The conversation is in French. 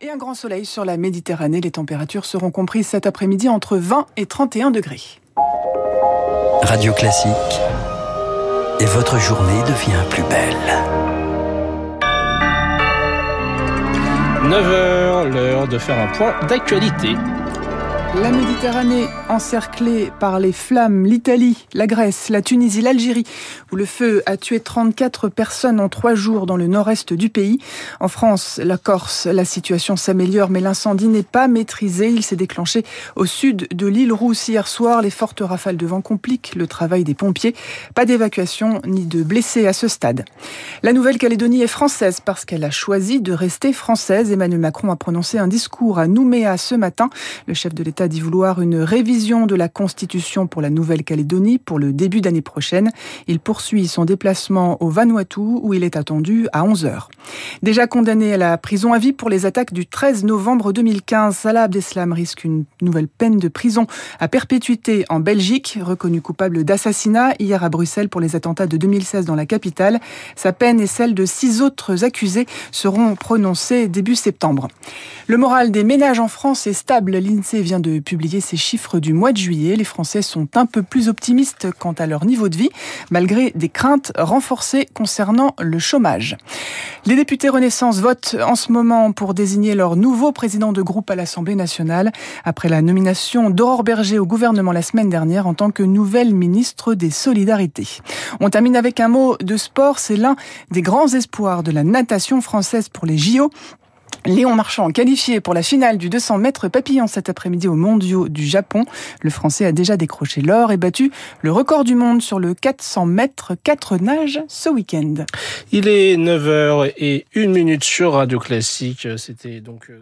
Et un grand soleil sur la Méditerranée. Les températures seront comprises cet après-midi entre 20 et 31 degrés. Radio Classique. Et votre journée devient plus belle. 9h, l'heure de faire un point d'actualité. La Méditerranée encerclée par les flammes, l'Italie, la Grèce, la Tunisie, l'Algérie, où le feu a tué 34 personnes en trois jours dans le nord-est du pays. En France, la Corse, la situation s'améliore, mais l'incendie n'est pas maîtrisé. Il s'est déclenché au sud de l'île Rousse hier soir. Les fortes rafales de vent compliquent le travail des pompiers. Pas d'évacuation ni de blessés à ce stade. La Nouvelle-Calédonie est française parce qu'elle a choisi de rester française. Emmanuel Macron a prononcé un discours à Nouméa ce matin. Le chef de l'État dit vouloir une révision de la Constitution pour la Nouvelle-Calédonie pour le début d'année prochaine. Il poursuit son déplacement au Vanuatu où il est attendu à 11h. Déjà condamné à la prison à vie pour les attaques du 13 novembre 2015, Salah Abdeslam risque une nouvelle peine de prison à perpétuité en Belgique, reconnu coupable d'assassinat hier à Bruxelles pour les attentats de 2016 dans la capitale. Sa peine et celle de six autres accusés seront prononcées début septembre. Le moral des ménages en France est stable. L'INSEE vient de publier ses chiffres du mois de juillet. Les Français sont un peu plus optimistes quant à leur niveau de vie, malgré des craintes renforcées concernant le chômage. Les députés Renaissance votent en ce moment pour désigner leur nouveau président de groupe à l'Assemblée nationale, après la nomination d'Aurore Berger au gouvernement la semaine dernière en tant que nouvelle ministre des Solidarités. On termine avec un mot de sport. C'est l'un des grands espoirs de la natation française pour les JO. Léon Marchand, qualifié pour la finale du 200 mètres papillon cet après-midi au mondiaux du Japon. Le Français a déjà décroché l'or et battu le record du monde sur le 400 mètres 4 nages ce week-end. Il est 9h et 1 minute sur Radio Classique. C'était donc... Euh,